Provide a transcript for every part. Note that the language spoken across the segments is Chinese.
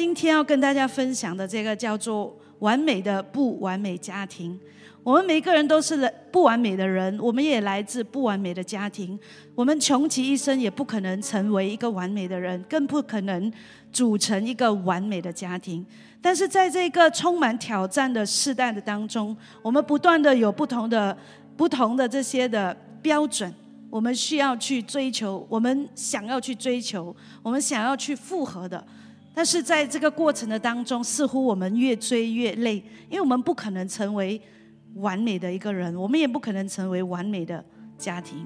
今天要跟大家分享的这个叫做“完美的不完美家庭”。我们每个人都是不完美的人，我们也来自不完美的家庭。我们穷其一生也不可能成为一个完美的人，更不可能组成一个完美的家庭。但是在这个充满挑战的时代的当中，我们不断的有不同的、不同的这些的标准，我们需要去追求，我们想要去追求，我们想要去复合的。但是在这个过程的当中，似乎我们越追越累，因为我们不可能成为。完美的一个人，我们也不可能成为完美的家庭。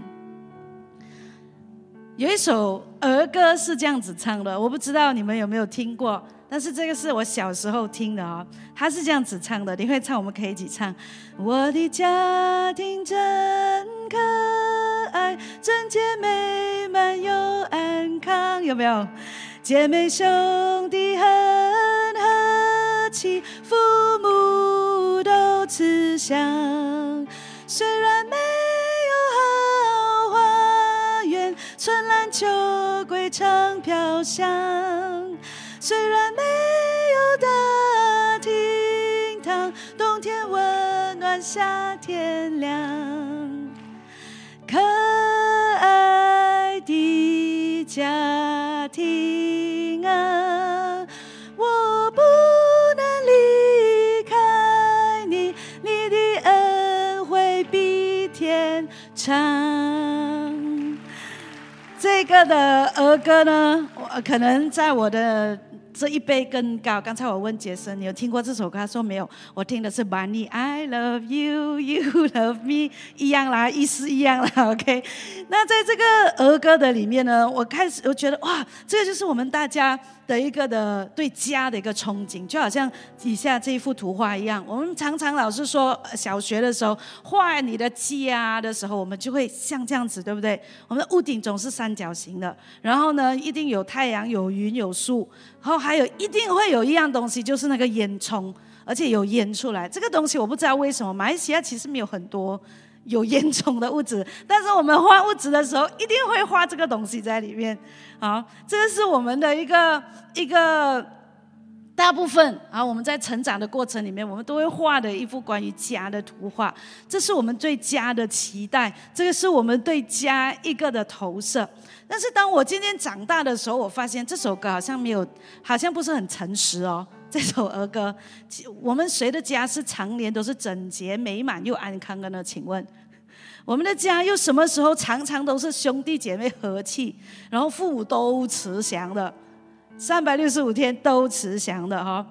有一首儿歌是这样子唱的，我不知道你们有没有听过，但是这个是我小时候听的哦。他是这样子唱的，你会唱，我们可以一起唱。我的家庭真可爱，整洁美满又安康，有没有？姐妹兄弟很和气，父母都慈祥。虽然没有好花园，春兰秋桂常飘香。虽然没有大厅堂，冬天温暖，夏天凉。可爱家庭啊，我不能离开你，你的恩惠比天长。这个的儿歌呢，我可能在我的。这一杯更高。刚才我问杰森，你有听过这首歌？他说没有。我听的是《Bunny I Love You, You Love Me》，一样啦，意思一样啦。OK。那在这个儿歌的里面呢，我开始我觉得哇，这个就是我们大家的一个的对家的一个憧憬，就好像以下这一幅图画一样。我们常常老是说，小学的时候画你的家的时候，我们就会像这样子，对不对？我们的屋顶总是三角形的，然后呢，一定有太阳、有云、有树。然后还有一定会有一样东西，就是那个烟囱，而且有烟出来。这个东西我不知道为什么马来西亚其实没有很多有烟囱的物质，但是我们画物质的时候一定会画这个东西在里面。好，这个是我们的一个一个大部分啊，我们在成长的过程里面，我们都会画的一幅关于家的图画。这是我们对家的期待，这个是我们对家一个的投射。但是当我今天长大的时候，我发现这首歌好像没有，好像不是很诚实哦。这首儿歌，我们谁的家是常年都是整洁美满又安康的呢？请问，我们的家又什么时候常常都是兄弟姐妹和气，然后父母都慈祥的，三百六十五天都慈祥的哈？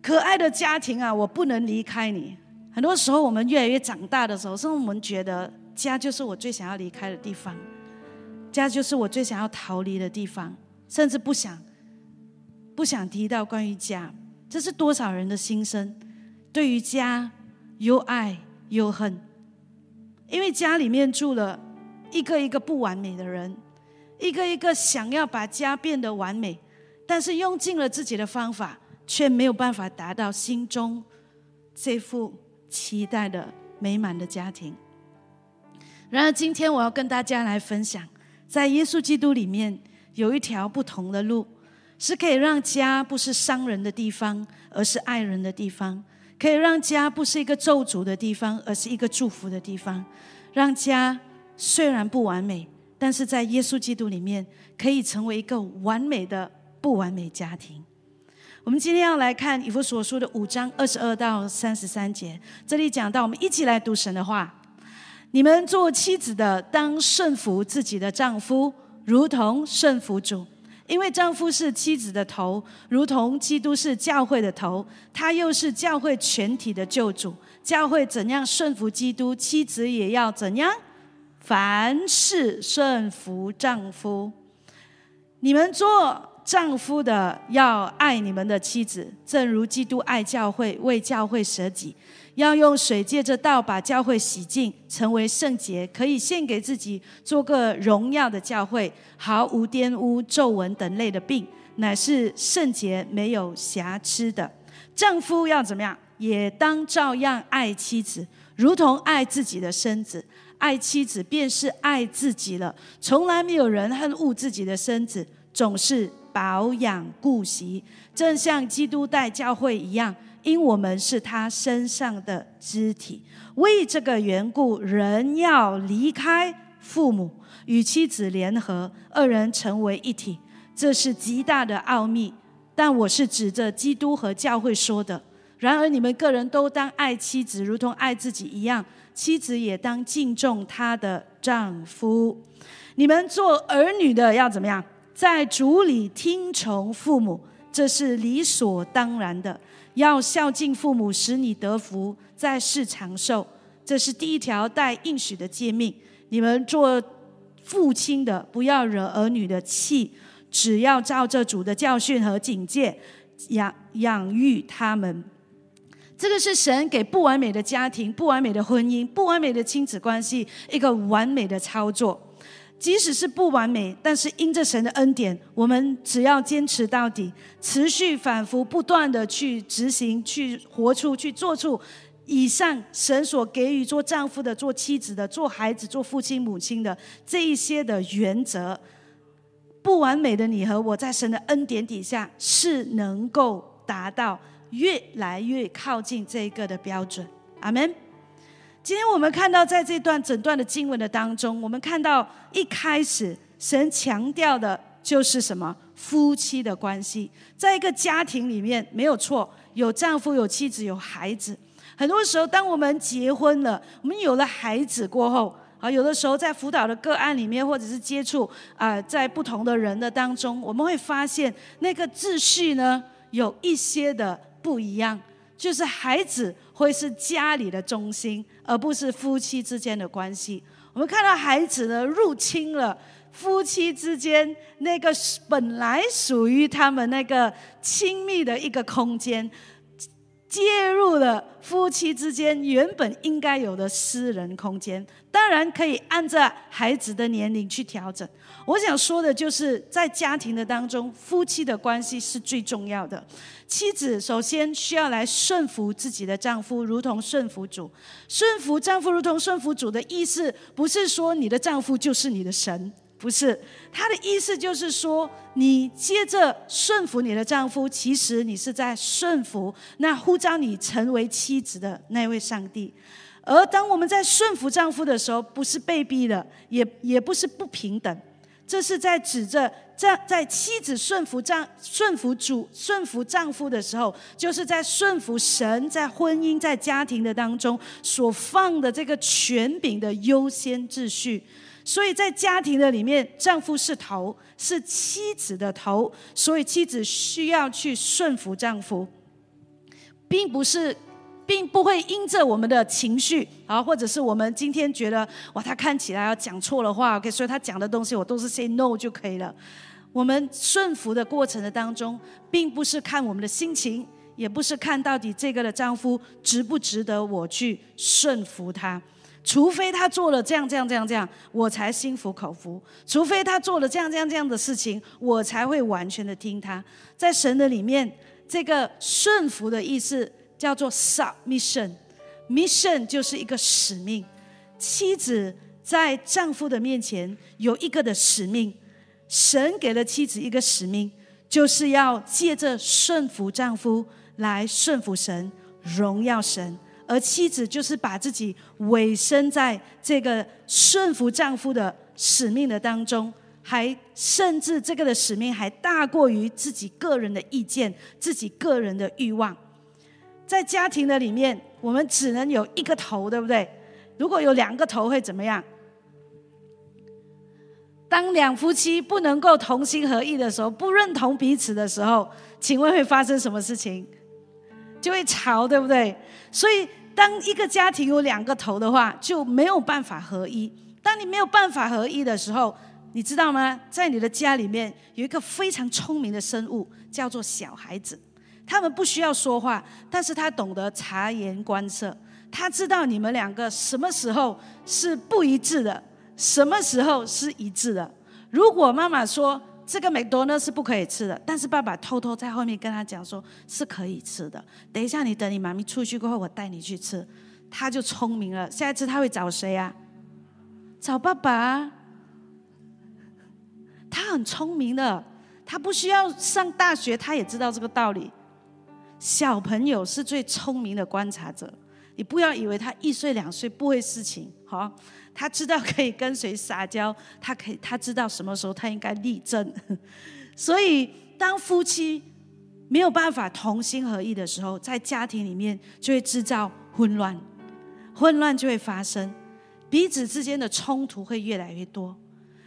可爱的家庭啊，我不能离开你。很多时候我们越来越长大的时候，是我们觉得家就是我最想要离开的地方。家就是我最想要逃离的地方，甚至不想不想提到关于家。这是多少人的心声？对于家，有爱有恨，因为家里面住了一个一个不完美的人，一个一个想要把家变得完美，但是用尽了自己的方法，却没有办法达到心中这副期待的美满的家庭。然而，今天我要跟大家来分享。在耶稣基督里面，有一条不同的路，是可以让家不是伤人的地方，而是爱人的地方；可以让家不是一个咒诅的地方，而是一个祝福的地方。让家虽然不完美，但是在耶稣基督里面，可以成为一个完美的不完美家庭。我们今天要来看以弗所书的五章二十二到三十三节，这里讲到，我们一起来读神的话。你们做妻子的，当顺服自己的丈夫，如同顺服主，因为丈夫是妻子的头，如同基督是教会的头，他又是教会全体的救主。教会怎样顺服基督，妻子也要怎样，凡事顺服丈夫。你们做丈夫的，要爱你们的妻子，正如基督爱教会，为教会舍己。要用水借着道把教会洗净，成为圣洁，可以献给自己，做个荣耀的教会，毫无玷污、皱纹等类的病，乃是圣洁、没有瑕疵的。丈夫要怎么样？也当照样爱妻子，如同爱自己的身子。爱妻子便是爱自己了。从来没有人恨恶自己的身子，总是。保养顾惜，正像基督待教会一样，因我们是他身上的肢体。为这个缘故，人要离开父母，与妻子联合，二人成为一体。这是极大的奥秘。但我是指着基督和教会说的。然而，你们个人都当爱妻子，如同爱自己一样；妻子也当敬重她的丈夫。你们做儿女的要怎么样？在主里听从父母，这是理所当然的。要孝敬父母，使你得福，在世长寿。这是第一条带应许的诫命。你们做父亲的，不要惹儿女的气，只要照着主的教训和警戒养养育他们。这个是神给不完美的家庭、不完美的婚姻、不完美的亲子关系一个完美的操作。即使是不完美，但是因着神的恩典，我们只要坚持到底，持续反复不断的去执行、去活出、去做出以上神所给予做丈夫的、做妻子的、做孩子、做父亲母亲的这一些的原则，不完美的你和我在神的恩典底下是能够达到越来越靠近这一个的标准。阿门。今天我们看到，在这段整段的经文的当中，我们看到一开始神强调的就是什么？夫妻的关系，在一个家庭里面没有错，有丈夫、有妻子、有孩子。很多时候，当我们结婚了，我们有了孩子过后，啊，有的时候在辅导的个案里面，或者是接触啊，在不同的人的当中，我们会发现那个秩序呢，有一些的不一样。就是孩子会是家里的中心，而不是夫妻之间的关系。我们看到孩子呢入侵了夫妻之间那个本来属于他们那个亲密的一个空间。介入了夫妻之间原本应该有的私人空间，当然可以按照孩子的年龄去调整。我想说的就是在家庭的当中，夫妻的关系是最重要的。妻子首先需要来顺服自己的丈夫，如同顺服主。顺服丈夫如同顺服主的意思，不是说你的丈夫就是你的神。不是，他的意思就是说，你接着顺服你的丈夫，其实你是在顺服那呼召你成为妻子的那位上帝。而当我们在顺服丈夫的时候，不是被逼的，也也不是不平等，这是在指着在在妻子顺服丈顺服主顺服丈夫的时候，就是在顺服神在婚姻在家庭的当中所放的这个权柄的优先秩序。所以在家庭的里面，丈夫是头，是妻子的头，所以妻子需要去顺服丈夫，并不是，并不会因着我们的情绪啊，或者是我们今天觉得哇，他看起来要讲错了话，OK，所以他讲的东西我都是 say no 就可以了。我们顺服的过程的当中，并不是看我们的心情，也不是看到底这个的丈夫值不值得我去顺服他。除非他做了这样这样这样这样，我才心服口服；除非他做了这样这样这样的事情，我才会完全的听他。在神的里面，这个顺服的意思叫做 submission，mission 就是一个使命。妻子在丈夫的面前有一个的使命，神给了妻子一个使命，就是要借着顺服丈夫来顺服神，荣耀神。而妻子就是把自己委身在这个顺服丈夫的使命的当中，还甚至这个的使命还大过于自己个人的意见、自己个人的欲望。在家庭的里面，我们只能有一个头，对不对？如果有两个头会怎么样？当两夫妻不能够同心合意的时候，不认同彼此的时候，请问会发生什么事情？就会吵，对不对？所以，当一个家庭有两个头的话，就没有办法合一。当你没有办法合一的时候，你知道吗？在你的家里面有一个非常聪明的生物，叫做小孩子。他们不需要说话，但是他懂得察言观色。他知道你们两个什么时候是不一致的，什么时候是一致的。如果妈妈说，这个美多呢是不可以吃的，但是爸爸偷偷在后面跟他讲说是可以吃的。等一下，你等你妈咪出去过后，我带你去吃。他就聪明了，下一次他会找谁呀？找爸爸。他很聪明的，他不需要上大学，他也知道这个道理。小朋友是最聪明的观察者，你不要以为他一岁两岁不会事情，好，他知道可以跟谁撒娇，他可以他知道什么时候他应该立正。所以，当夫妻没有办法同心合意的时候，在家庭里面就会制造混乱，混乱就会发生，彼此之间的冲突会越来越多。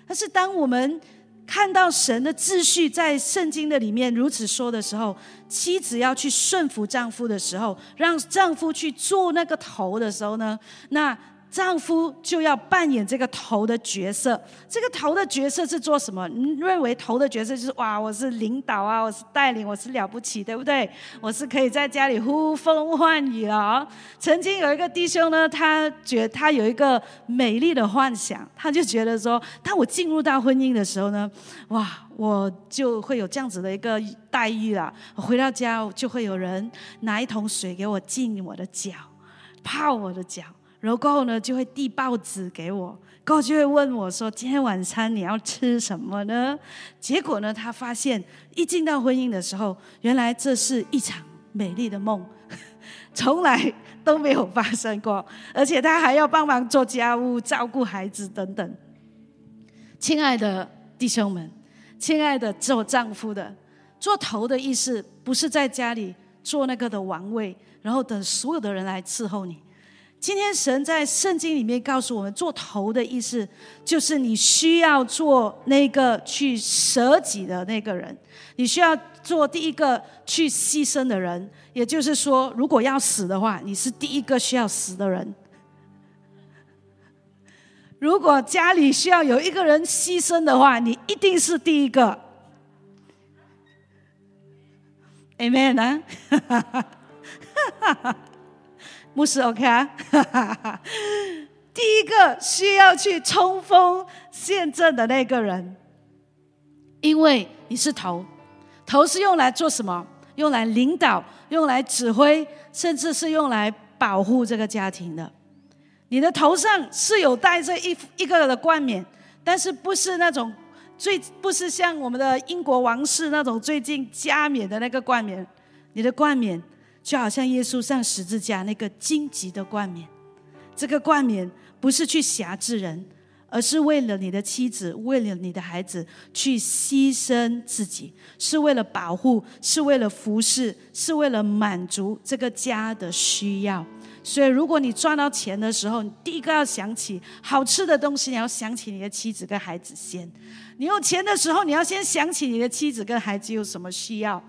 但是，当我们看到神的秩序在圣经的里面如此说的时候，妻子要去顺服丈夫的时候，让丈夫去做那个头的时候呢，那。丈夫就要扮演这个头的角色，这个头的角色是做什么？你认为头的角色就是哇，我是领导啊，我是带领，我是了不起，对不对？我是可以在家里呼风唤雨了。曾经有一个弟兄呢，他觉他有一个美丽的幻想，他就觉得说，当我进入到婚姻的时候呢，哇，我就会有这样子的一个待遇了。回到家就会有人拿一桶水给我浸我的脚，泡我的脚。然后过后呢，就会递报纸给我，过后就会问我说：“今天晚餐你要吃什么呢？”结果呢，他发现一进到婚姻的时候，原来这是一场美丽的梦，从来都没有发生过，而且他还要帮忙做家务、照顾孩子等等。亲爱的弟兄们，亲爱的做丈夫的，做头的意思不是在家里做那个的王位，然后等所有的人来伺候你。今天神在圣经里面告诉我们，做头的意思就是你需要做那个去舍己的那个人，你需要做第一个去牺牲的人。也就是说，如果要死的话，你是第一个需要死的人。如果家里需要有一个人牺牲的话，你一定是第一个。Amen 啊！牧师，OK 啊？第一个需要去冲锋陷阵的那个人，因为你是头，头是用来做什么？用来领导，用来指挥，甚至是用来保护这个家庭的。你的头上是有戴着一一个的冠冕，但是不是那种最不是像我们的英国王室那种最近加冕的那个冠冕，你的冠冕。就好像耶稣上十字架那个荆棘的冠冕，这个冠冕不是去辖制人，而是为了你的妻子，为了你的孩子去牺牲自己，是为了保护，是为了服侍，是为了满足这个家的需要。所以，如果你赚到钱的时候，你第一个要想起好吃的东西，你要想起你的妻子跟孩子先。你有钱的时候，你要先想起你的妻子跟孩子有什么需要。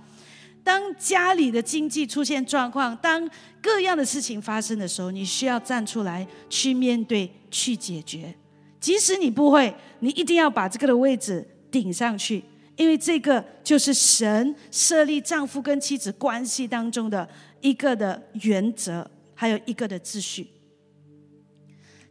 当家里的经济出现状况，当各样的事情发生的时候，你需要站出来去面对、去解决。即使你不会，你一定要把这个的位置顶上去，因为这个就是神设立丈夫跟妻子关系当中的一个的原则，还有一个的秩序。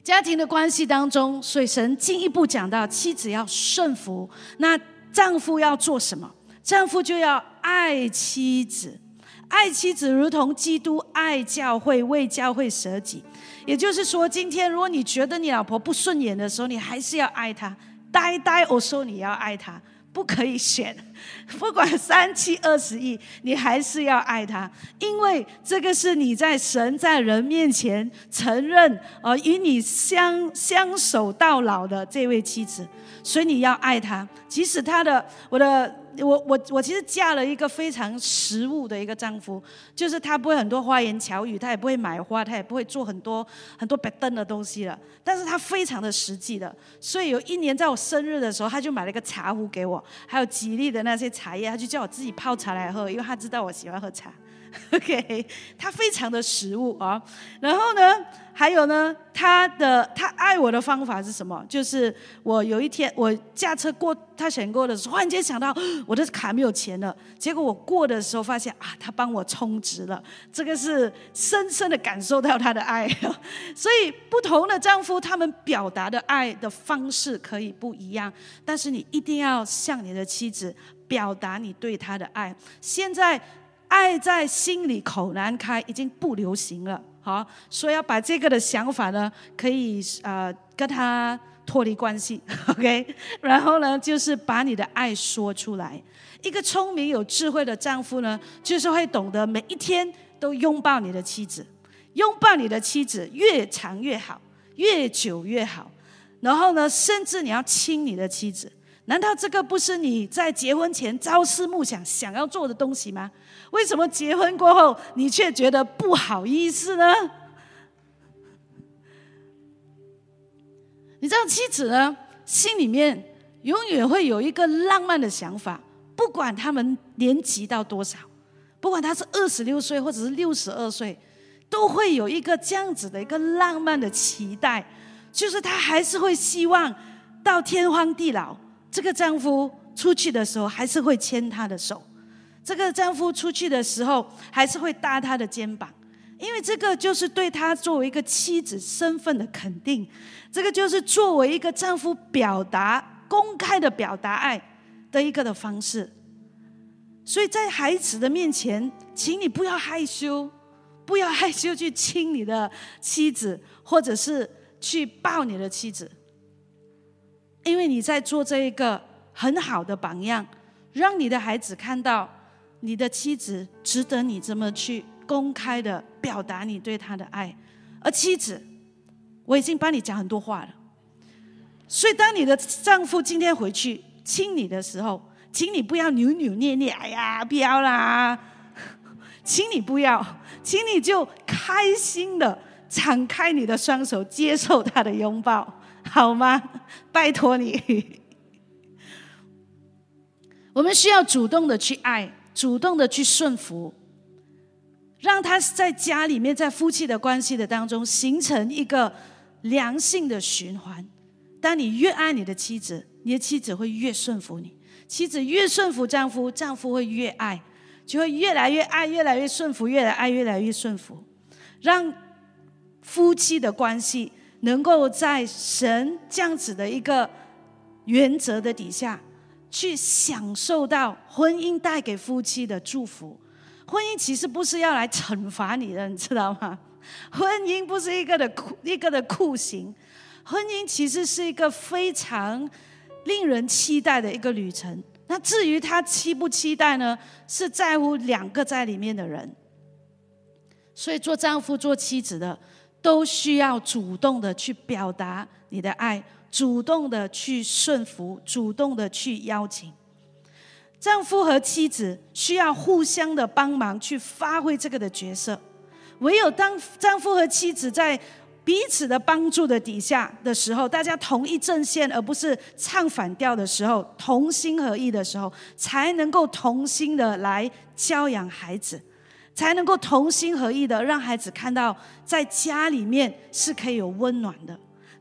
家庭的关系当中，所以神进一步讲到，妻子要顺服，那丈夫要做什么？丈夫就要爱妻子，爱妻子如同基督爱教会，为教会舍己。也就是说，今天如果你觉得你老婆不顺眼的时候，你还是要爱她。呆呆，我说你要爱她，不可以选，不管三七二十一，你还是要爱她，因为这个是你在神在人面前承认，呃，与你相相守到老的这位妻子，所以你要爱她，即使她的我的。我我我其实嫁了一个非常实务的一个丈夫，就是他不会很多花言巧语，他也不会买花，他也不会做很多很多白灯的东西了，但是他非常的实际的，所以有一年在我生日的时候，他就买了一个茶壶给我，还有吉利的那些茶叶，他就叫我自己泡茶来喝，因为他知道我喜欢喝茶。OK，他非常的实务啊，然后呢？还有呢，他的他爱我的方法是什么？就是我有一天我驾车过他选过的时候，忽然间想到 我的卡没有钱了。结果我过的时候发现啊，他帮我充值了。这个是深深的感受到他的爱。所以不同的丈夫，他们表达的爱的方式可以不一样，但是你一定要向你的妻子表达你对她的爱。现在爱在心里口难开，已经不流行了。好，所以要把这个的想法呢，可以呃跟他脱离关系，OK？然后呢，就是把你的爱说出来。一个聪明有智慧的丈夫呢，就是会懂得每一天都拥抱你的妻子，拥抱你的妻子越长越好，越久越好。然后呢，甚至你要亲你的妻子。难道这个不是你在结婚前朝思暮想想要做的东西吗？为什么结婚过后你却觉得不好意思呢？你知道妻子呢，心里面永远会有一个浪漫的想法，不管他们年纪到多少，不管他是二十六岁或者是六十二岁，都会有一个这样子的一个浪漫的期待，就是他还是会希望到天荒地老。这个丈夫出去的时候还是会牵她的手，这个丈夫出去的时候还是会搭她的肩膀，因为这个就是对她作为一个妻子身份的肯定，这个就是作为一个丈夫表达公开的表达爱的一个的方式。所以在孩子的面前，请你不要害羞，不要害羞去亲你的妻子，或者是去抱你的妻子。因为你在做这一个很好的榜样，让你的孩子看到你的妻子值得你这么去公开的表达你对他的爱。而妻子，我已经帮你讲很多话了，所以当你的丈夫今天回去亲你的时候，请你不要扭扭捏捏，哎呀，不要啦，请你不要，请你就开心的敞开你的双手，接受他的拥抱。好吗？拜托你，我们需要主动的去爱，主动的去顺服，让他在家里面，在夫妻的关系的当中，形成一个良性的循环。当你越爱你的妻子，你的妻子会越顺服你；妻子越顺服丈夫，丈夫会越爱，就会越来越爱，越来越顺服，越来爱，越来越顺服，让夫妻的关系。能够在神这样子的一个原则的底下，去享受到婚姻带给夫妻的祝福。婚姻其实不是要来惩罚你的，你知道吗？婚姻不是一个的酷一个的酷刑，婚姻其实是一个非常令人期待的一个旅程。那至于他期不期待呢？是在乎两个在里面的人。所以做丈夫、做妻子的。都需要主动的去表达你的爱，主动的去顺服，主动的去邀请。丈夫和妻子需要互相的帮忙去发挥这个的角色。唯有当丈夫和妻子在彼此的帮助的底下的时候，大家同一阵线，而不是唱反调的时候，同心合意的时候，才能够同心的来教养孩子。才能够同心合意的让孩子看到，在家里面是可以有温暖的。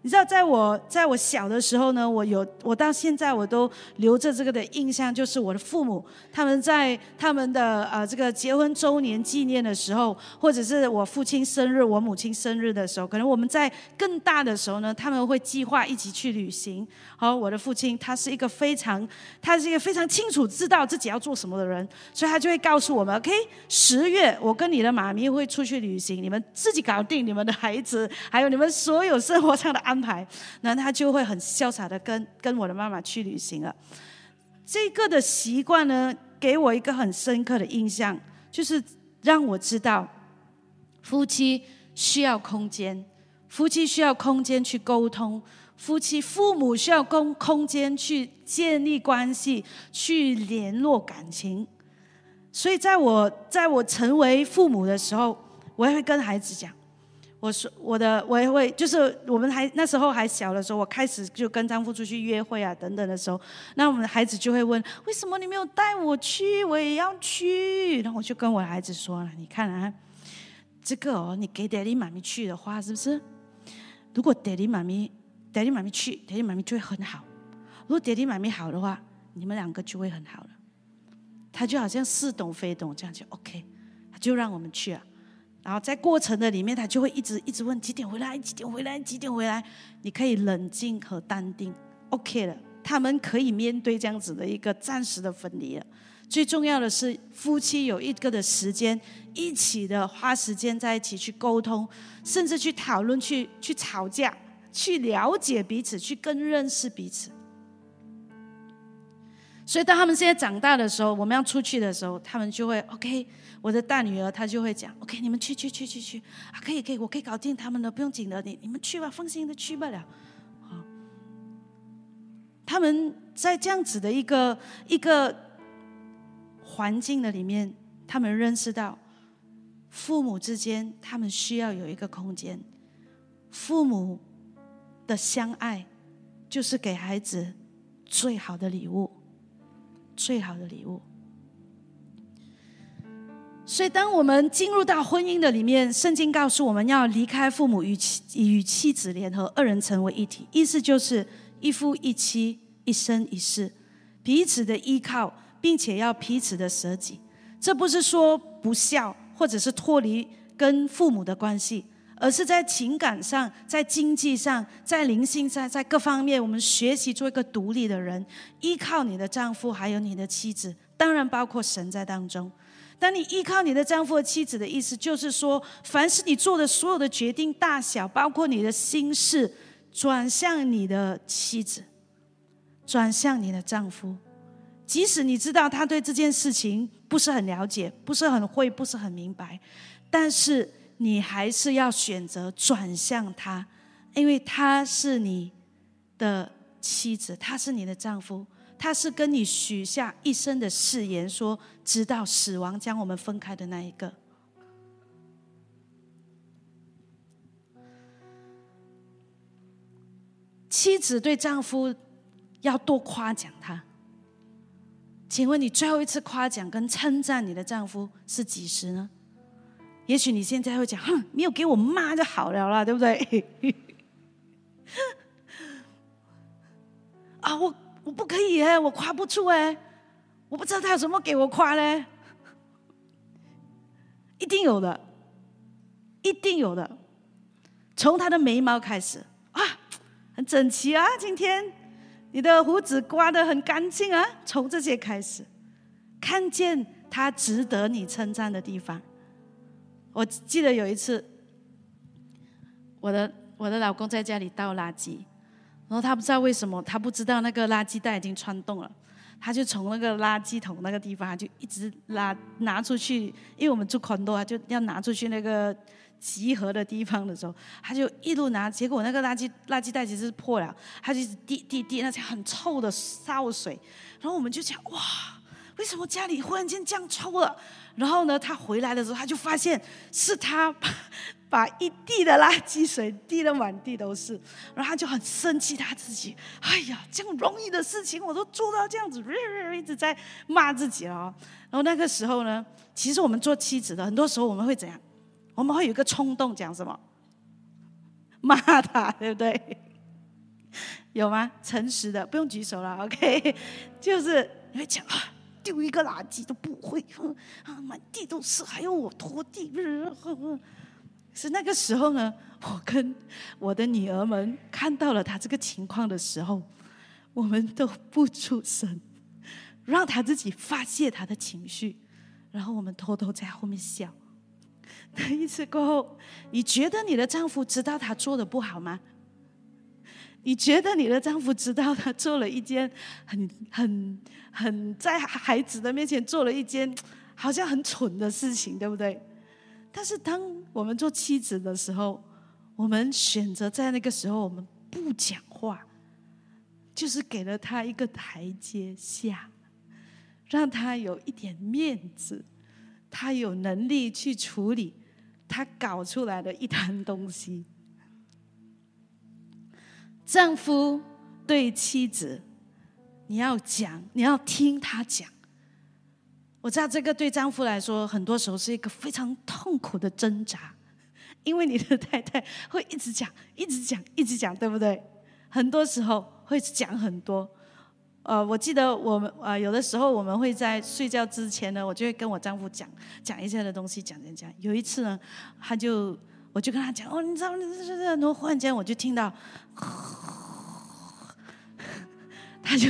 你知道，在我在我小的时候呢，我有我到现在我都留着这个的印象，就是我的父母他们在他们的呃这个结婚周年纪念的时候，或者是我父亲生日、我母亲生日的时候，可能我们在更大的时候呢，他们会计划一起去旅行。好，我的父亲他是一个非常他是一个非常清楚知道自己要做什么的人，所以他就会告诉我们：OK，十月我跟你的妈咪会出去旅行，你们自己搞定你们的孩子，还有你们所有生活上的安。安排，那他就会很潇洒的跟跟我的妈妈去旅行了。这个的习惯呢，给我一个很深刻的印象，就是让我知道夫妻需要空间，夫妻需要空间去沟通，夫妻父母需要空空间去建立关系，去联络感情。所以，在我在我成为父母的时候，我也会跟孩子讲。我说我的我也会，就是我们还那时候还小的时候，我开始就跟丈夫出去约会啊等等的时候，那我们的孩子就会问：为什么你没有带我去？我也要去。然后我就跟我孩子说了：你看啊，这个哦，你给爹地妈咪去的话，是不是？如果爹地妈咪爹地妈咪去，爹地妈咪就会很好。如果爹地妈咪好的话，你们两个就会很好了。他就好像似懂非懂这样就 OK，他就让我们去啊。然后在过程的里面，他就会一直一直问几点回来，几点回来，几点回来。你可以冷静和淡定，OK 了。他们可以面对这样子的一个暂时的分离了。最重要的是，夫妻有一个的时间，一起的花时间在一起去沟通，甚至去讨论、去去吵架，去了解彼此，去更认识彼此。所以，当他们现在长大的时候，我们要出去的时候，他们就会 OK。我的大女儿她就会讲 OK，你们去去去去去啊，可以可以，我可以搞定他们的，不用紧的，你你们去吧，放心的去不了。好，他们在这样子的一个一个环境的里面，他们认识到父母之间，他们需要有一个空间。父母的相爱，就是给孩子最好的礼物。最好的礼物。所以，当我们进入到婚姻的里面，圣经告诉我们要离开父母与妻与妻子联合，二人成为一体。意思就是一夫一妻，一生一世，彼此的依靠，并且要彼此的舍己。这不是说不孝，或者是脱离跟父母的关系。而是在情感上、在经济上、在灵性上、在各方面，我们学习做一个独立的人，依靠你的丈夫，还有你的妻子，当然包括神在当中。当你依靠你的丈夫和妻子的意思，就是说，凡是你做的所有的决定，大小，包括你的心事，转向你的妻子，转向你的丈夫，即使你知道他对这件事情不是很了解，不是很会，不是很明白，但是。你还是要选择转向他，因为他是你的妻子，他是你的丈夫，他是跟你许下一生的誓言，说直到死亡将我们分开的那一个。妻子对丈夫要多夸奖他。请问你最后一次夸奖跟称赞你的丈夫是几时呢？也许你现在会讲，哼，没有给我骂就好了啦，对不对？啊，我我不可以哎，我夸不出哎，我不知道他有什么给我夸嘞，一定有的，一定有的，从他的眉毛开始啊，很整齐啊，今天你的胡子刮得很干净啊，从这些开始，看见他值得你称赞的地方。我记得有一次，我的我的老公在家里倒垃圾，然后他不知道为什么，他不知道那个垃圾袋已经穿洞了，他就从那个垃圾桶那个地方，就一直拉拿出去，因为我们住宽多啊，就要拿出去那个集合的地方的时候，他就一路拿，结果那个垃圾垃圾袋其实是破了，他就一直滴滴滴那些很臭的烧水，然后我们就讲哇，为什么家里忽然间这样臭了？然后呢，他回来的时候，他就发现是他把一地的垃圾水滴得满地都是，然后他就很生气他自己。哎呀，这样容易的事情我都做到这样子，一直在骂自己了。然后那个时候呢，其实我们做妻子的，很多时候我们会怎样？我们会有一个冲动，讲什么？骂他，对不对？有吗？诚实的，不用举手了，OK？就是你会讲啊。丢一个垃圾都不会，啊，满地都是，还要我拖地，是那个时候呢，我跟我的女儿们看到了他这个情况的时候，我们都不出声，让他自己发泄他的情绪，然后我们偷偷在后面笑。那一次过后，你觉得你的丈夫知道他做的不好吗？你觉得你的丈夫知道他做了一件很很很在孩子的面前做了一件好像很蠢的事情，对不对？但是当我们做妻子的时候，我们选择在那个时候我们不讲话，就是给了他一个台阶下，让他有一点面子，他有能力去处理他搞出来的一摊东西。丈夫对妻子，你要讲，你要听他讲。我知道这个对丈夫来说，很多时候是一个非常痛苦的挣扎，因为你的太太会一直讲，一直讲，一直讲，对不对？很多时候会讲很多。呃，我记得我们呃，有的时候我们会在睡觉之前呢，我就会跟我丈夫讲讲一些的东西，讲讲讲。有一次呢，他就。我就跟他讲哦，你知道，然后忽然间我就听到，他就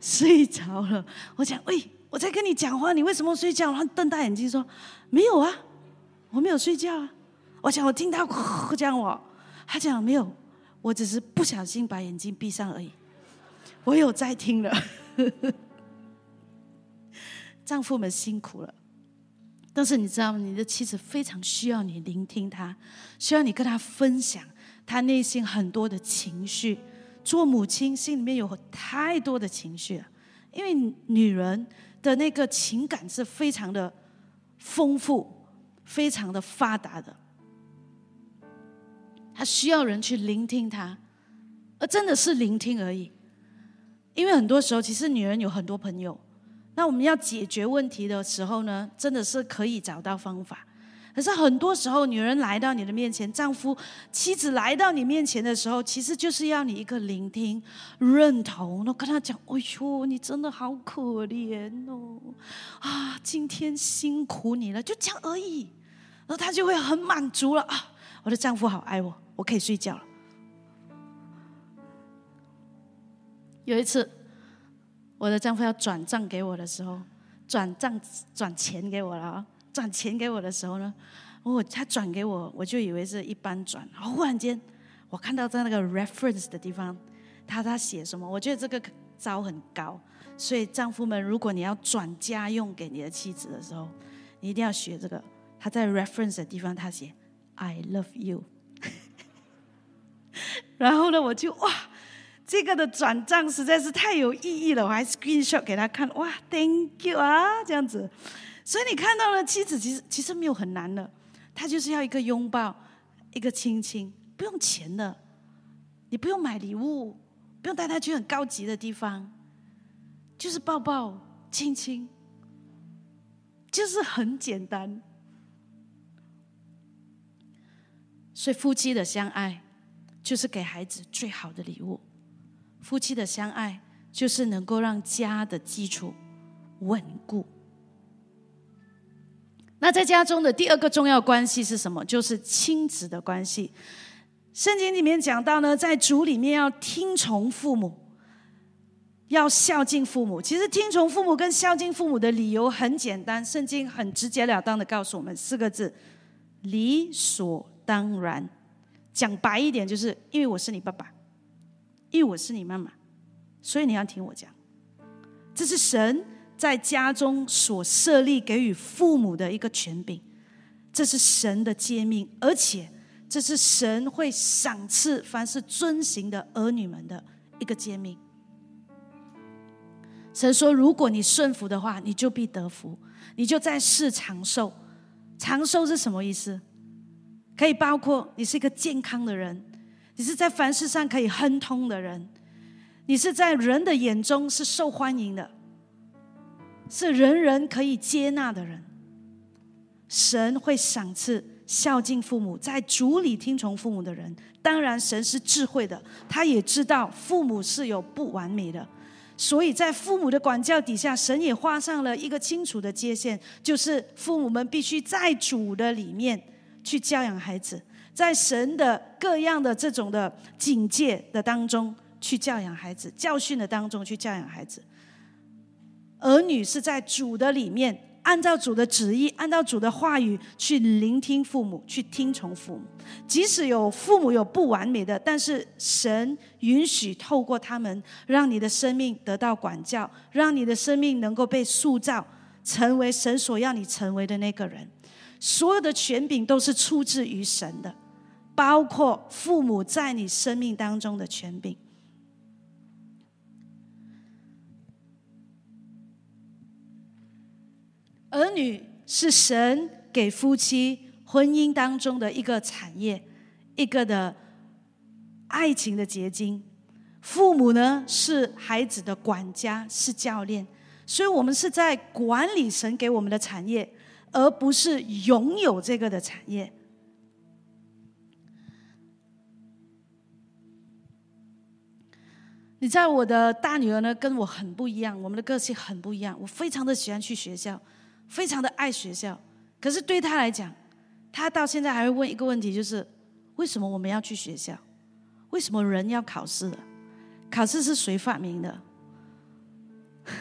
睡着了。我讲，喂，我在跟你讲话，你为什么睡觉？他瞪大眼睛说，没有啊，我没有睡觉啊。我讲，我听到 这样我，他讲没有，我只是不小心把眼睛闭上而已。我有在听了，丈夫们辛苦了。但是你知道吗？你的妻子非常需要你聆听她，需要你跟她分享她内心很多的情绪。做母亲心里面有太多的情绪，因为女人的那个情感是非常的丰富、非常的发达的。她需要人去聆听她，而真的是聆听而已。因为很多时候，其实女人有很多朋友，那我们要解决问题的时候呢，真的是可以找到方法。可是很多时候，女人来到你的面前，丈夫、妻子来到你面前的时候，其实就是要你一个聆听、认同，然后跟他讲：“哎呦，你真的好可怜哦，啊，今天辛苦你了。”就这样而已，然后他就会很满足了啊！我的丈夫好爱我，我可以睡觉了。有一次，我的丈夫要转账给我的时候，转账转钱给我了。转钱给我的时候呢，我他转给我，我就以为是一般转。然后忽然间，我看到在那个 reference 的地方，他他写什么？我觉得这个招很高。所以丈夫们，如果你要转家用给你的妻子的时候，你一定要学这个。他在 reference 的地方，他写 I love you。然后呢，我就哇，这个的转账实在是太有意义了，我还 screenshot 给他看，哇，Thank you 啊，这样子。所以你看到了妻子，其实其实没有很难的，他就是要一个拥抱，一个亲亲，不用钱的，你不用买礼物，不用带他去很高级的地方，就是抱抱亲亲，就是很简单。所以夫妻的相爱，就是给孩子最好的礼物；夫妻的相爱，就是能够让家的基础稳固。那在家中的第二个重要关系是什么？就是亲子的关系。圣经里面讲到呢，在主里面要听从父母，要孝敬父母。其实听从父母跟孝敬父母的理由很简单，圣经很直截了当的告诉我们四个字：理所当然。讲白一点，就是因为我是你爸爸，因为我是你妈妈，所以你要听我讲。这是神。在家中所设立给予父母的一个权柄，这是神的诫命，而且这是神会赏赐凡是遵行的儿女们的一个诫命。神说：“如果你顺服的话，你就必得福，你就在世长寿。长寿是什么意思？可以包括你是一个健康的人，你是在凡事上可以亨通的人，你是在人的眼中是受欢迎的。”是人人可以接纳的人，神会赏赐孝敬父母，在主里听从父母的人。当然，神是智慧的，他也知道父母是有不完美的，所以在父母的管教底下，神也画上了一个清楚的界限，就是父母们必须在主的里面去教养孩子，在神的各样的这种的警戒的当中去教养孩子，教训的当中去教养孩子。儿女是在主的里面，按照主的旨意，按照主的话语去聆听父母，去听从父母。即使有父母有不完美的，但是神允许透过他们，让你的生命得到管教，让你的生命能够被塑造，成为神所要你成为的那个人。所有的权柄都是出自于神的，包括父母在你生命当中的权柄。儿女是神给夫妻婚姻当中的一个产业，一个的爱情的结晶。父母呢是孩子的管家，是教练，所以我们是在管理神给我们的产业，而不是拥有这个的产业。你知道我的大女儿呢，跟我很不一样，我们的个性很不一样。我非常的喜欢去学校。非常的爱学校，可是对她来讲，她到现在还会问一个问题，就是为什么我们要去学校？为什么人要考试的？考试是谁发明的？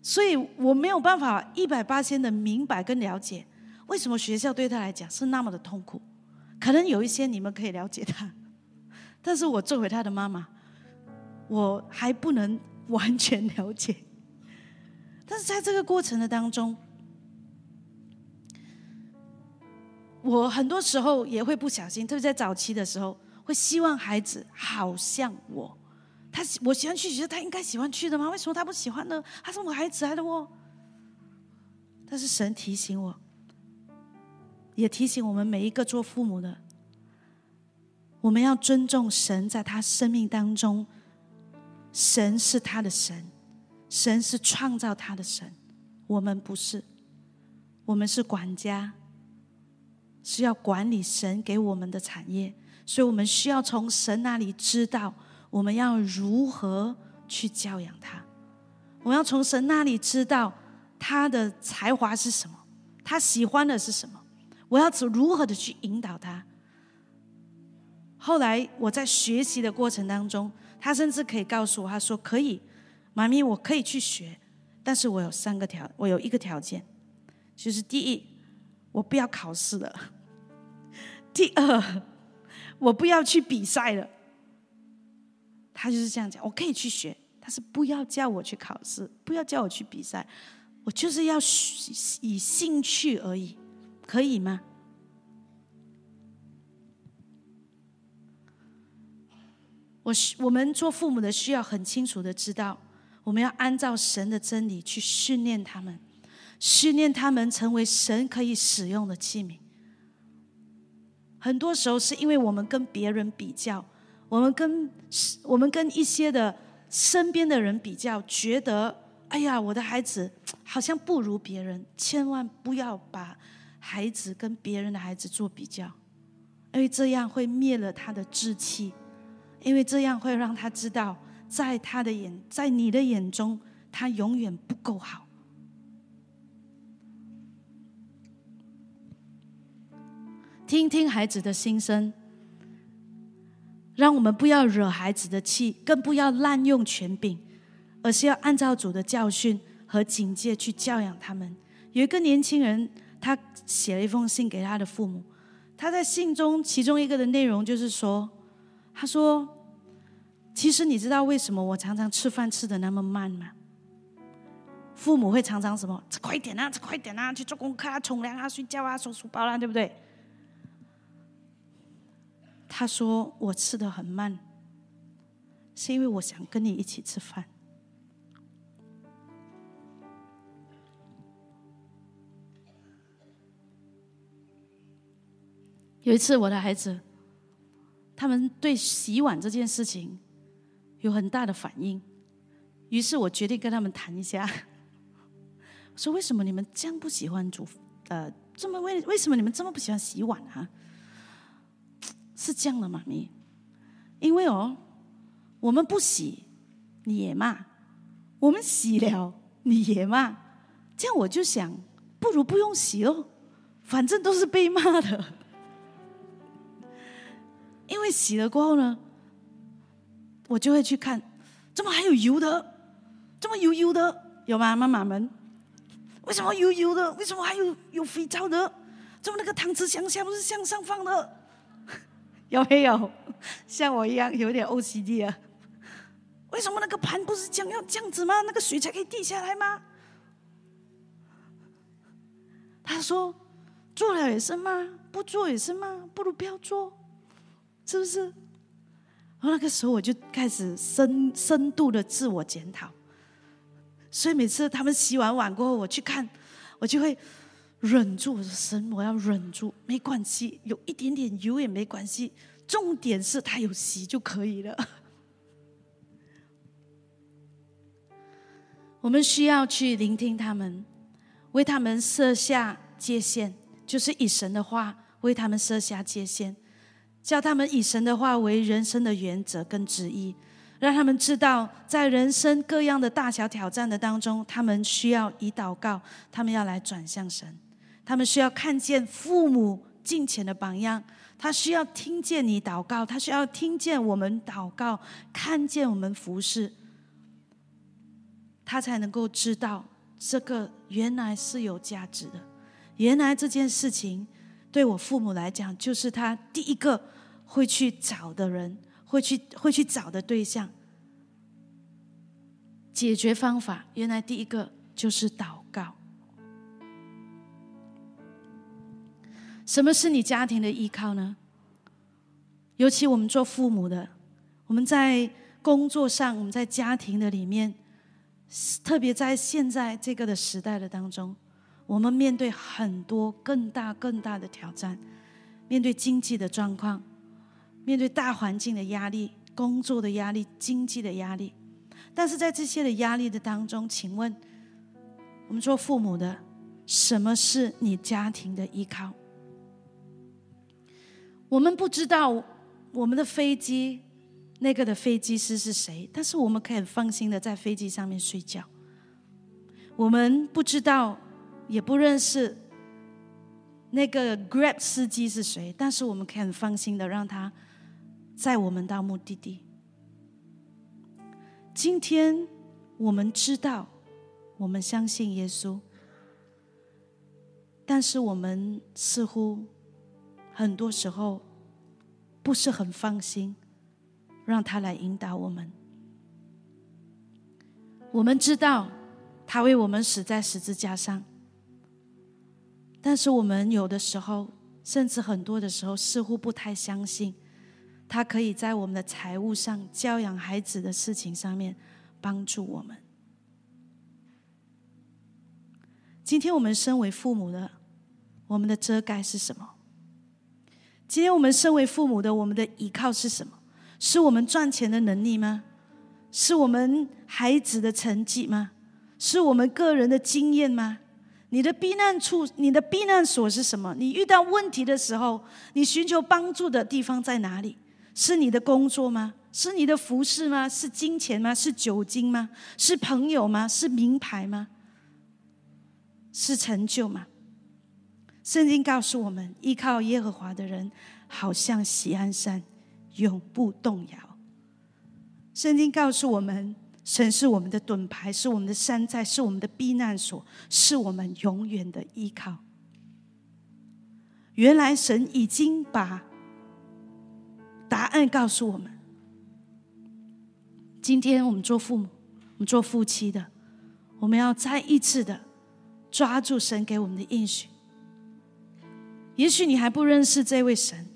所以我没有办法一百八千的明白跟了解，为什么学校对他来讲是那么的痛苦，可能有一些你们可以了解他，但是我作为他的妈妈，我还不能完全了解。但是在这个过程的当中，我很多时候也会不小心，特别在早期的时候，会希望孩子好像我，他我喜欢去学校，他应该喜欢去的吗？为什么他不喜欢呢？他是我孩子来的哦。但是神提醒我，也提醒我们每一个做父母的，我们要尊重神在他生命当中，神是他的神。神是创造他的神，我们不是，我们是管家，是要管理神给我们的产业，所以我们需要从神那里知道我们要如何去教养他，我们要从神那里知道他的才华是什么，他喜欢的是什么，我要如何的去引导他。后来我在学习的过程当中，他甚至可以告诉我，他说可以。妈咪，我可以去学，但是我有三个条，我有一个条件，就是第一，我不要考试了；第二，我不要去比赛了。他就是这样讲，我可以去学，但是不要叫我去考试，不要叫我去比赛，我就是要以兴趣而已，可以吗？我我们做父母的需要很清楚的知道。我们要按照神的真理去训练他们，训练他们成为神可以使用的器皿。很多时候是因为我们跟别人比较，我们跟我们跟一些的身边的人比较，觉得哎呀，我的孩子好像不如别人。千万不要把孩子跟别人的孩子做比较，因为这样会灭了他的志气，因为这样会让他知道。在他的眼，在你的眼中，他永远不够好。听听孩子的心声，让我们不要惹孩子的气，更不要滥用权柄，而是要按照主的教训和警戒去教养他们。有一个年轻人，他写了一封信给他的父母，他在信中其中一个的内容就是说，他说。其实你知道为什么我常常吃饭吃的那么慢吗？父母会常常什么？吃快点啊，吃快点啊，去做功课啊，冲凉啊，睡觉啊，收书包啦，对不对？他说我吃的很慢，是因为我想跟你一起吃饭。有一次，我的孩子，他们对洗碗这件事情。有很大的反应，于是我决定跟他们谈一下，说为什么你们这样不喜欢煮？呃，这么为为什么你们这么不喜欢洗碗啊？是这样的吗？咪？因为哦，我们不洗你也骂，我们洗了你也骂，这样我就想，不如不用洗哦，反正都是被骂的，因为洗了过后呢。我就会去看，怎么还有油的？这么油油的有吗？妈妈们，为什么油油的？为什么还有有肥皂的？怎么那个汤匙向下不是向上放的？有没有像我一样有点 OCD 啊？为什么那个盘不是这样要这样子吗？那个水才可以滴下来吗？他说做了也是骂，不做也是骂，不如不要做，是不是？那个时候我就开始深深度的自我检讨，所以每次他们洗完碗过后，我去看，我就会忍住，我说神，我要忍住，没关系，有一点点油也没关系，重点是他有洗就可以了。我们需要去聆听他们，为他们设下界限，就是以神的话为他们设下界限。叫他们以神的话为人生的原则跟旨意，让他们知道，在人生各样的大小挑战的当中，他们需要以祷告，他们要来转向神，他们需要看见父母敬虔的榜样，他需要听见你祷告，他需要听见我们祷告，看见我们服侍，他才能够知道这个原来是有价值的，原来这件事情。对我父母来讲，就是他第一个会去找的人，会去会去找的对象。解决方法，原来第一个就是祷告。什么是你家庭的依靠呢？尤其我们做父母的，我们在工作上，我们在家庭的里面，特别在现在这个的时代的当中，我们面对很多更大更大的挑战，面对经济的状况，面对大环境的压力、工作的压力、经济的压力。但是在这些的压力的当中，请问我们做父母的，什么是你家庭的依靠？我们不知道我们的飞机那个的飞机师是谁，但是我们可以很放心的在飞机上面睡觉。我们不知道，也不认识那个 Grab 司机是谁，但是我们可以很放心的让他载我们到目的地。今天我们知道，我们相信耶稣，但是我们似乎。很多时候不是很放心，让他来引导我们。我们知道他为我们死在十字架上，但是我们有的时候，甚至很多的时候，似乎不太相信他可以在我们的财务上、教养孩子的事情上面帮助我们。今天我们身为父母的，我们的遮盖是什么？今天我们身为父母的，我们的依靠是什么？是我们赚钱的能力吗？是我们孩子的成绩吗？是我们个人的经验吗？你的避难处，你的避难所是什么？你遇到问题的时候，你寻求帮助的地方在哪里？是你的工作吗？是你的服饰吗？是金钱吗？是酒精吗？是朋友吗？是名牌吗？是成就吗？圣经告诉我们，依靠耶和华的人，好像喜安山，永不动摇。圣经告诉我们，神是我们的盾牌，是我们的山寨，是我们的避难所，是我们永远的依靠。原来神已经把答案告诉我们。今天我们做父母，我们做夫妻的，我们要再一次的抓住神给我们的应许。也许你还不认识这位神，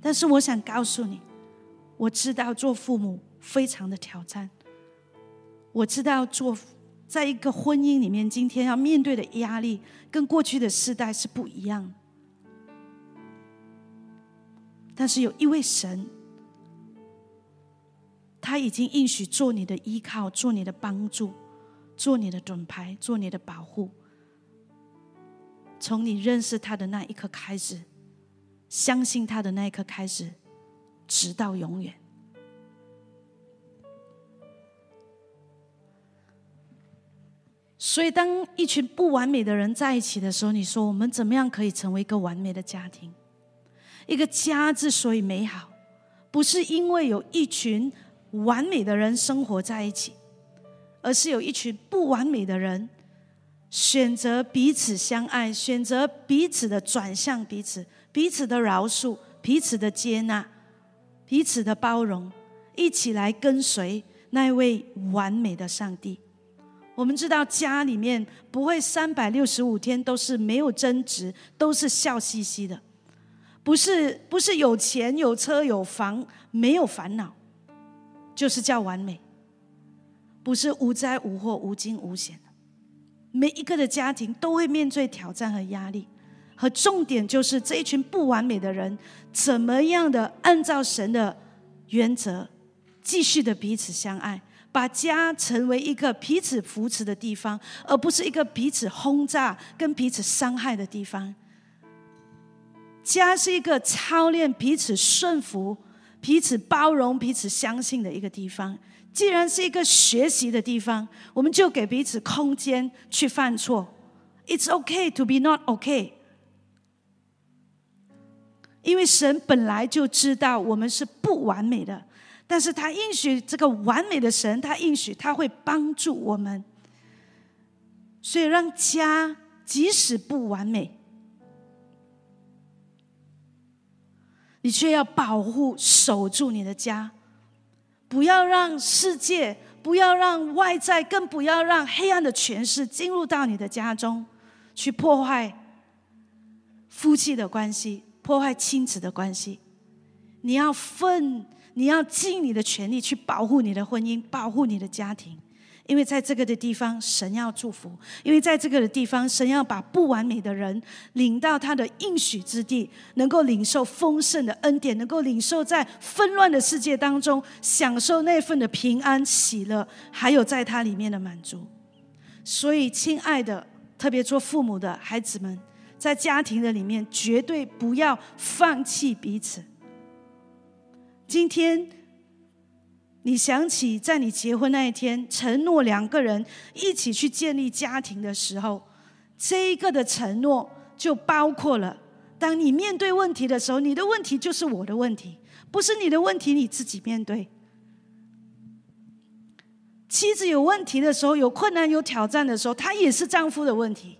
但是我想告诉你，我知道做父母非常的挑战。我知道做在一个婚姻里面，今天要面对的压力跟过去的世代是不一样的。但是有一位神，他已经应许做你的依靠，做你的帮助，做你的盾牌，做你的保护。从你认识他的那一刻开始，相信他的那一刻开始，直到永远。所以，当一群不完美的人在一起的时候，你说我们怎么样可以成为一个完美的家庭？一个家之所以美好，不是因为有一群完美的人生活在一起，而是有一群不完美的人。选择彼此相爱，选择彼此的转向彼此，彼此的饶恕，彼此的接纳，彼此的包容，一起来跟随那位完美的上帝。我们知道家里面不会三百六十五天都是没有争执，都是笑嘻嘻的，不是不是有钱有车有房没有烦恼，就是叫完美，不是无灾无祸无惊无险。每一个的家庭都会面对挑战和压力，和重点就是这一群不完美的人，怎么样的按照神的原则，继续的彼此相爱，把家成为一个彼此扶持的地方，而不是一个彼此轰炸跟彼此伤害的地方。家是一个操练彼此顺服、彼此包容、彼此相信的一个地方。既然是一个学习的地方，我们就给彼此空间去犯错。It's okay to be not okay，因为神本来就知道我们是不完美的，但是他应许这个完美的神，他应许他会帮助我们，所以让家即使不完美，你却要保护、守住你的家，不要让世界，不要让外在，更不要让黑暗的权势进入到你的家中，去破坏夫妻的关系，破坏亲子的关系。你要奋，你要尽你的全力去保护你的婚姻，保护你的家庭。因为在这个的地方，神要祝福；因为在这个的地方，神要把不完美的人领到他的应许之地，能够领受丰盛的恩典，能够领受在纷乱的世界当中享受那份的平安喜乐，还有在它里面的满足。所以，亲爱的，特别做父母的孩子们，在家庭的里面，绝对不要放弃彼此。今天。你想起在你结婚那一天承诺两个人一起去建立家庭的时候，这一个的承诺就包括了：当你面对问题的时候，你的问题就是我的问题，不是你的问题，你自己面对。妻子有问题的时候，有困难、有挑战的时候，她也是丈夫的问题；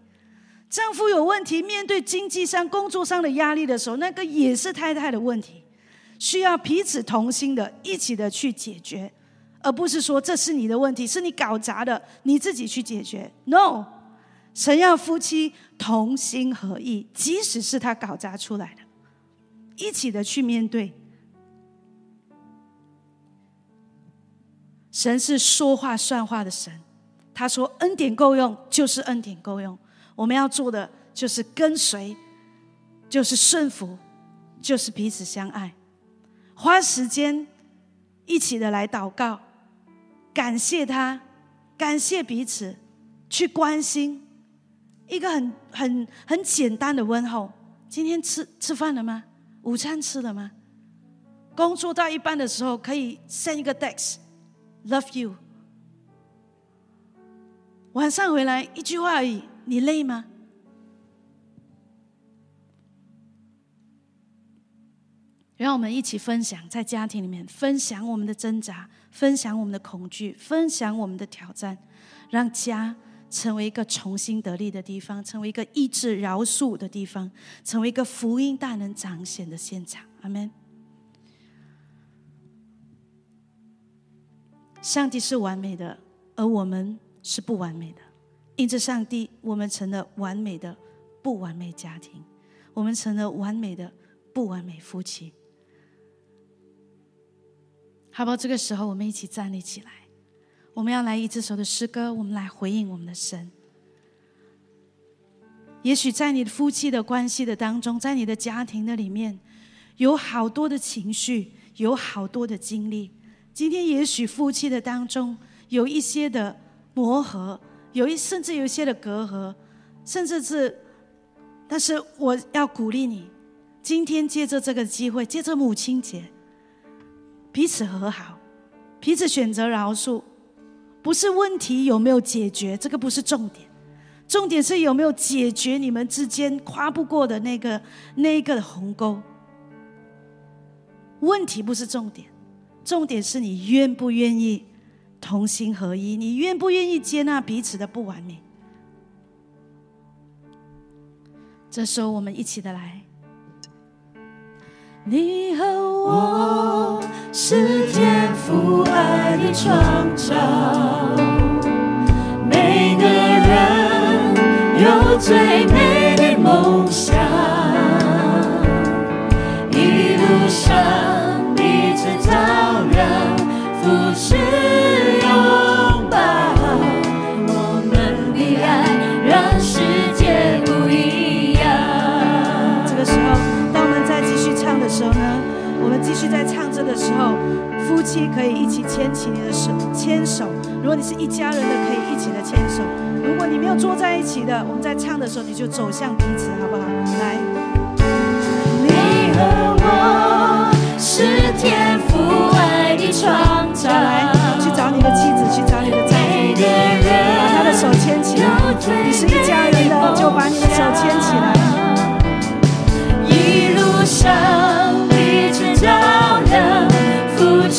丈夫有问题，面对经济上、工作上的压力的时候，那个也是太太的问题。需要彼此同心的，一起的去解决，而不是说这是你的问题，是你搞砸的，你自己去解决。No，神要夫妻同心合意，即使是他搞砸出来的，一起的去面对。神是说话算话的神，他说恩典够用就是恩典够用，我们要做的就是跟随，就是顺服，就是彼此相爱。花时间一起的来祷告，感谢他，感谢彼此，去关心一个很很很简单的问候。今天吃吃饭了吗？午餐吃了吗？工作到一半的时候可以 send 一个 text，love you。晚上回来一句话而已，你累吗？让我们一起分享，在家庭里面分享我们的挣扎，分享我们的恐惧，分享我们的挑战，让家成为一个重新得力的地方，成为一个医治饶恕的地方，成为一个福音大能彰显的现场。阿门。上帝是完美的，而我们是不完美的。因着上帝，我们成了完美的不完美家庭，我们成了完美的不完美夫妻。好不好？这个时候，我们一起站立起来。我们要来一支首的诗歌，我们来回应我们的神。也许在你的夫妻的关系的当中，在你的家庭的里面，有好多的情绪，有好多的经历。今天，也许夫妻的当中有一些的磨合，有一甚至有一些的隔阂，甚至是……但是我要鼓励你，今天借着这个机会，借着母亲节。彼此和好，彼此选择饶恕，不是问题有没有解决，这个不是重点，重点是有没有解决你们之间跨不过的那个那一个鸿沟。问题不是重点，重点是你愿不愿意同心合一，你愿不愿意接纳彼此的不完美。这时候，我们一起的来。你和我是天赋爱的创造，每个人有最美夫妻可以一起牵起你的手，牵手。如果你是一家人的，可以一起的牵手。如果你没有坐在一起的，我们在唱的时候，你就走向彼此，好不好？来，你和我是天赋爱的创造。来，去找你的妻子，去找你的丈夫，把他的手牵起来。你是一家人的，就把你的手牵起来。一路上。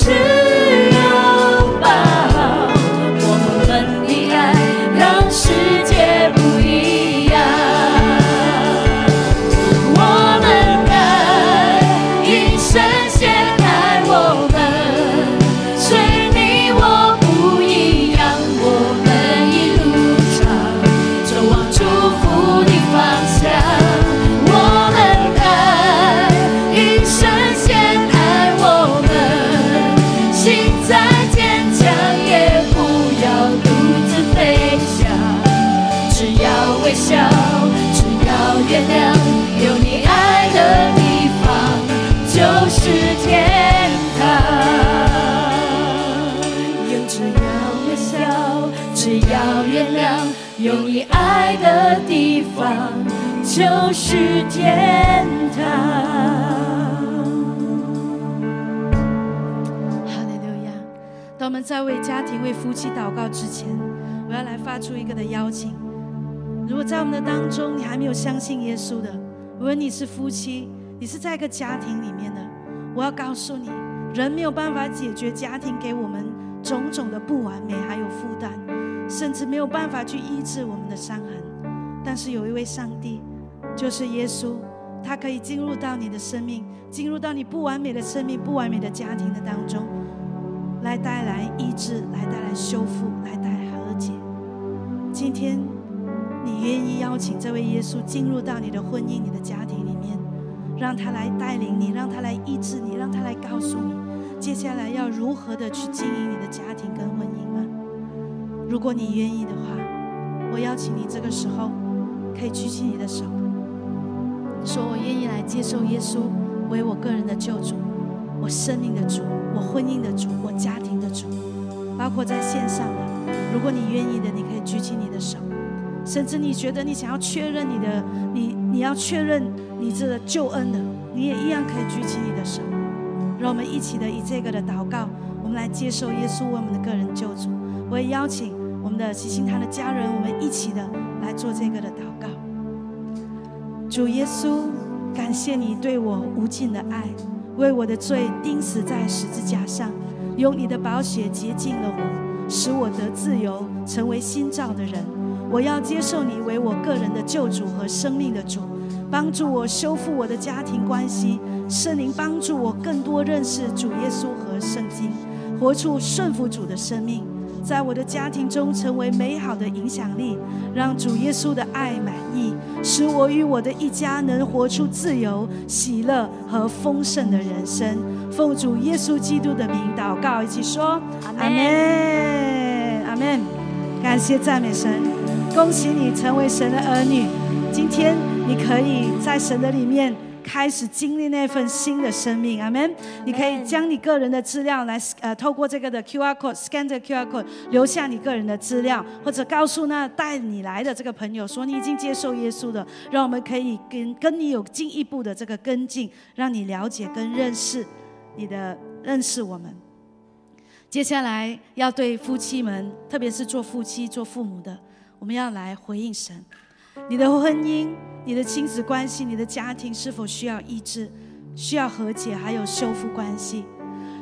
要你爱的地方就是天堂。当我们在为家庭、为夫妻祷告之前，我要来发出一个的邀请。如果在我们的当中，你还没有相信耶稣的，无论你是夫妻，你是在一个家庭里面的，我要告诉你，人没有办法解决家庭给我们种种的不完美，还有负担，甚至没有办法去医治我们的伤痕。但是有一位上帝，就是耶稣，他可以进入到你的生命，进入到你不完美的生命、不完美的家庭的当中。来带来医治，来带来修复，来带来和解。今天，你愿意邀请这位耶稣进入到你的婚姻、你的家庭里面，让他来带领你，让他来医治你，让他来告诉你，接下来要如何的去经营你的家庭跟婚姻？如果你愿意的话，我邀请你这个时候可以举起你的手，说我愿意来接受耶稣为我个人的救主。我生命的主，我婚姻的主，我家庭的主，包括在线上的。如果你愿意的，你可以举起你的手。甚至你觉得你想要确认你的，你你要确认你这个救恩的，你也一样可以举起你的手。让我们一起的以这个的祷告，我们来接受耶稣为我们的个人救主。我也邀请我们的喜心堂的家人，我们一起的来做这个的祷告。主耶稣，感谢你对我无尽的爱。为我的罪钉死在十字架上，用你的宝血洁净了我，使我得自由，成为新造的人。我要接受你为我个人的救主和生命的主，帮助我修复我的家庭关系。圣灵帮助我更多认识主耶稣和圣经，活出顺服主的生命。在我的家庭中成为美好的影响力，让主耶稣的爱满意，使我与我的一家能活出自由、喜乐和丰盛的人生。奉主耶稣基督的名祷告，一起说：阿门，阿门。感谢赞美神，恭喜你成为神的儿女。今天你可以在神的里面。开始经历那份新的生命，阿门。你可以将你个人的资料来，呃，透过这个的 Q R code scan 这 Q R code，留下你个人的资料，或者告诉那带你来的这个朋友说你已经接受耶稣的，让我们可以跟跟你有进一步的这个跟进，让你了解跟认识你的认识我们。接下来要对夫妻们，特别是做夫妻做父母的，我们要来回应神，你的婚姻。你的亲子关系，你的家庭是否需要医治、需要和解，还有修复关系？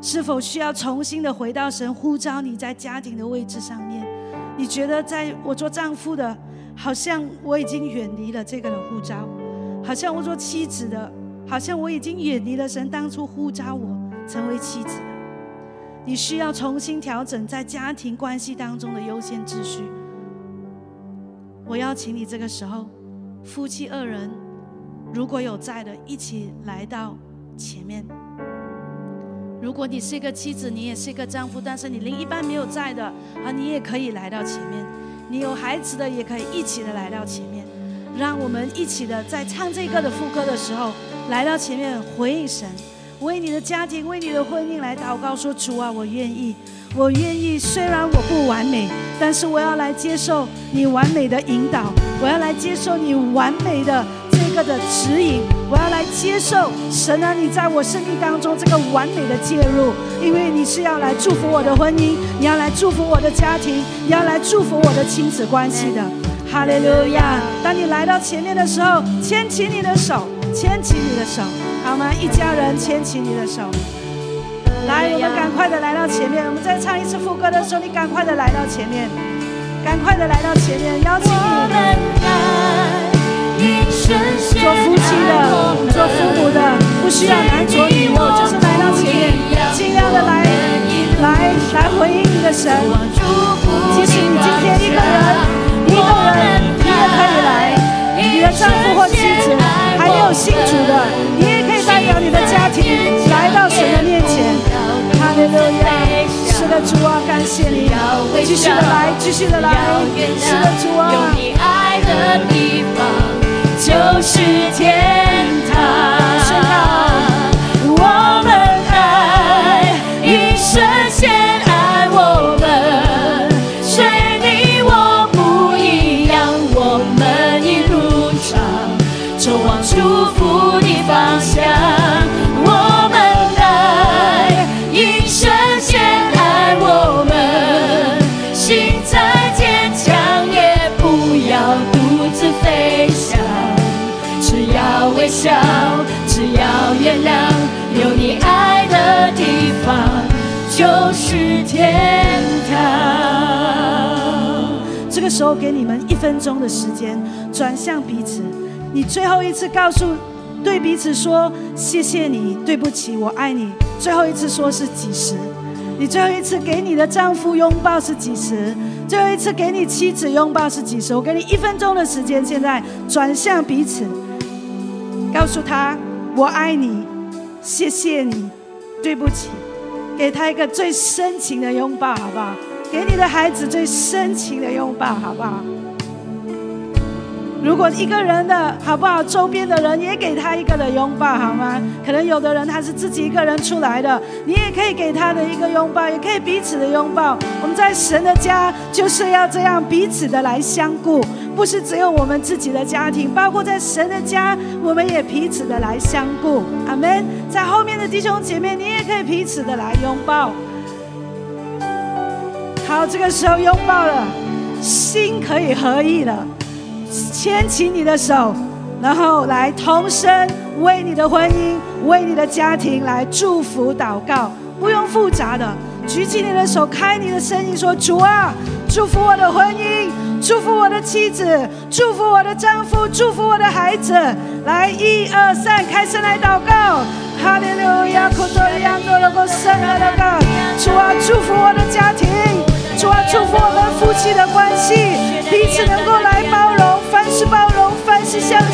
是否需要重新的回到神呼召你在家庭的位置上面？你觉得在我做丈夫的，好像我已经远离了这个的呼召；好像我做妻子的，好像我已经远离了神当初呼召我成为妻子。你需要重新调整在家庭关系当中的优先秩序。我邀请你这个时候。夫妻二人，如果有在的，一起来到前面。如果你是一个妻子，你也是一个丈夫，但是你另一半没有在的啊，你也可以来到前面。你有孩子的，也可以一起的来到前面。让我们一起的在唱这歌的副歌的时候，来到前面回应神，为你的家庭，为你的婚姻来祷告，说主啊，我愿意。我愿意，虽然我不完美，但是我要来接受你完美的引导，我要来接受你完美的这个的指引，我要来接受神啊，你在我生命当中这个完美的介入，因为你是要来祝福我的婚姻，你要来祝福我的家庭，你要来祝福我的亲子关系的。哈利路亚！当你来到前面的时候，牵起你的手，牵起你的手，好吗？一家人牵起你的手。来，我们赶快的来到前面。我们再唱一次副歌的时候，你赶快的来到前面，赶快的来到前面，邀请你。做夫妻的，做父母的，不需要男左女右，就是来到前面，尽量的来，来，来回应你的神。即使你今天一个人，一个人，你也可以来。你的丈夫或妻子还没有信主的，你代表你的家庭来到神的面前。哈利路亚！是的，主啊，感谢你，继续的来，继续的来。是的，主啊，有你爱的地方就是天堂。就是天堂。这个时候给你们一分钟的时间，转向彼此。你最后一次告诉对彼此说：“谢谢你，对不起，我爱你。”最后一次说是几时？你最后一次给你的丈夫拥抱是几时？最后一次给你妻子拥抱是几时？我给你一分钟的时间，现在转向彼此，告诉他：“我爱你，谢谢你，对不起。”给他一个最深情的拥抱，好不好？给你的孩子最深情的拥抱，好不好？如果一个人的好不好，周边的人也给他一个的拥抱，好吗？可能有的人他是自己一个人出来的，你也可以给他的一个拥抱，也可以彼此的拥抱。我们在神的家就是要这样彼此的来相顾，不是只有我们自己的家庭，包括在神的家，我们也彼此的来相顾。阿门。在后面的弟兄姐妹，你也可以彼此的来拥抱。好，这个时候拥抱了，心可以合一了。牵起你的手，然后来同声为你的婚姻、为你的家庭来祝福祷告，不用复杂的，举起你的手，开你的声音说：“主啊，祝福我的婚姻，祝福我的妻子，祝福我的丈夫，祝福我的孩子。”来，一二三，开声来祷告。哈利路亚，库多利亚多罗哥圣的那个，主啊，祝福我的家庭，主啊，祝福我们夫妻的关系，彼此能够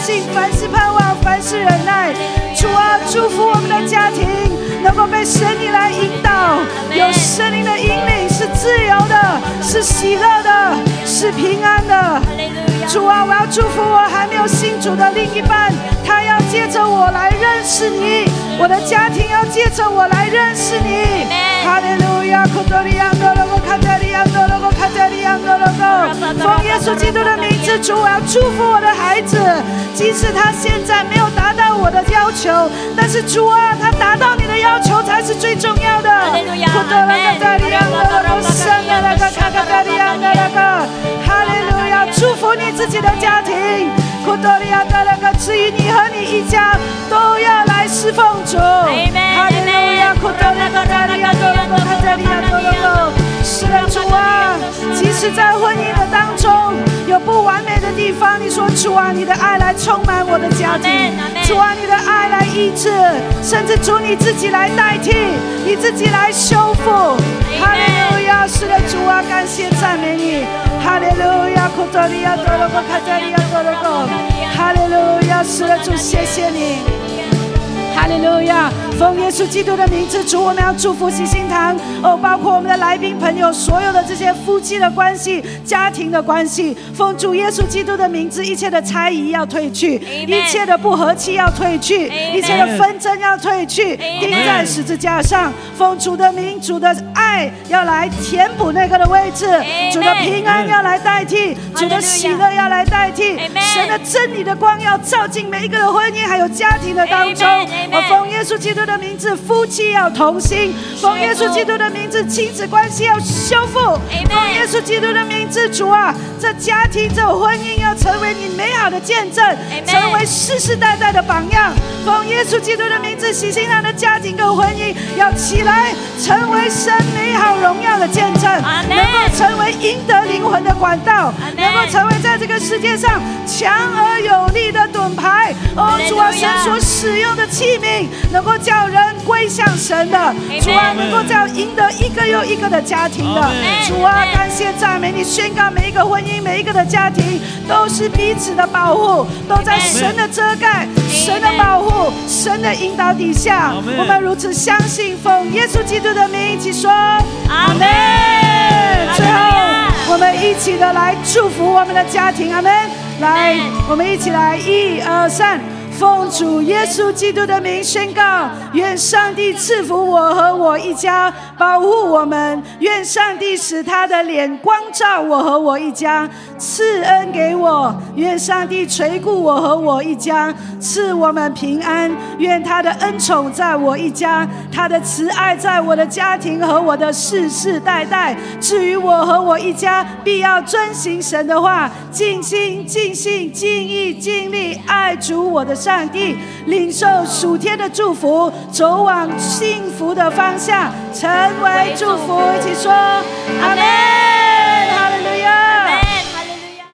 信，凡事盼望，凡事忍耐。主啊，祝福我们的家庭能够被神灵来引导，有神灵的引领，是自由的，是喜乐的，是平安的。主啊，我要祝福我还没有信主的另一半，他要借着我来认识你；我的家庭要借着我来认识你。哈利路亚，库多利亚多罗哥，卡加利亚多罗哥，卡加利亚多罗哥。奉耶稣基督的名字，主，我要祝福我的孩子，即使他现在没有达到我的要求，但是主啊，他达到你的要求才是最重要的。哈利路亚，库多罗卡加利亚多罗哥，圣的那个卡加利亚的那个，哈利路亚，祝福你自己的家庭，库多利亚的那个，至于你和你一家都要来侍奉主。哈利路亚，是的，主啊，即使在婚姻的当中有不完美的地方，你说主啊，你的爱来充满我的家庭，主啊，你的爱来医治，甚至主你自己来代替，你自己来修复。哈利路亚，是的，主啊，感谢赞美你。哈利路亚，库多利亚多罗哥，卡加利亚多罗哥，哈利路亚，是的，主，谢谢你。哈利路亚！奉耶稣基督的名字，主，我们要祝福喜心堂。哦，包括我们的来宾朋友，所有的这些夫妻的关系、家庭的关系。奉主耶稣基督的名字，一切的猜疑要退去，一切的不和气要退去，一切的纷争要退去，钉在十字架上。奉主的名，主的爱要来填补那个的位置，主的平安要来代替，主的喜乐要来代替，神的真理的光要照进每一个的婚姻还有家庭的当中。我奉耶稣基督的名字，夫妻要同心；奉耶稣基督的名字，亲子关系要修复；奉耶稣基督的名字，主啊，这家庭、这婚姻要成为你美好的见证，成为世世代代的榜样。奉耶稣基督的名字，喜新堂的家庭跟婚姻要起来，成为神美好荣耀的见证，能够成为赢得灵魂的管道，能够成为在这个世界上强而有力的盾牌。哦，主啊，神所使用的器皿，能够叫人归向神的。主啊，能够叫赢得一个又一个的家庭的。主啊，感谢赞美你，宣告每一个婚姻、每一个的家庭都是彼此的保护，都在神的遮盖、神的保护、神的引导底下。我们如此相信，奉耶稣基督的名一起说阿门。最后，我们一起的来祝福我们的家庭，阿门。来，我们一起来，一二三。奉主耶稣基督的名宣告：愿上帝赐福我和我一家，保护我们；愿上帝使他的脸光照我和我一家，赐恩给我；愿上帝垂顾我和我一家，赐我们平安；愿他的恩宠在我一家，他的慈爱在我的家庭和我的世世代代。至于我和我一家，必要遵行神的话，尽心、尽性、尽意、尽力爱主我的上帝，领受属天的祝福，走往幸福的方向，成为祝福。一起说，阿门。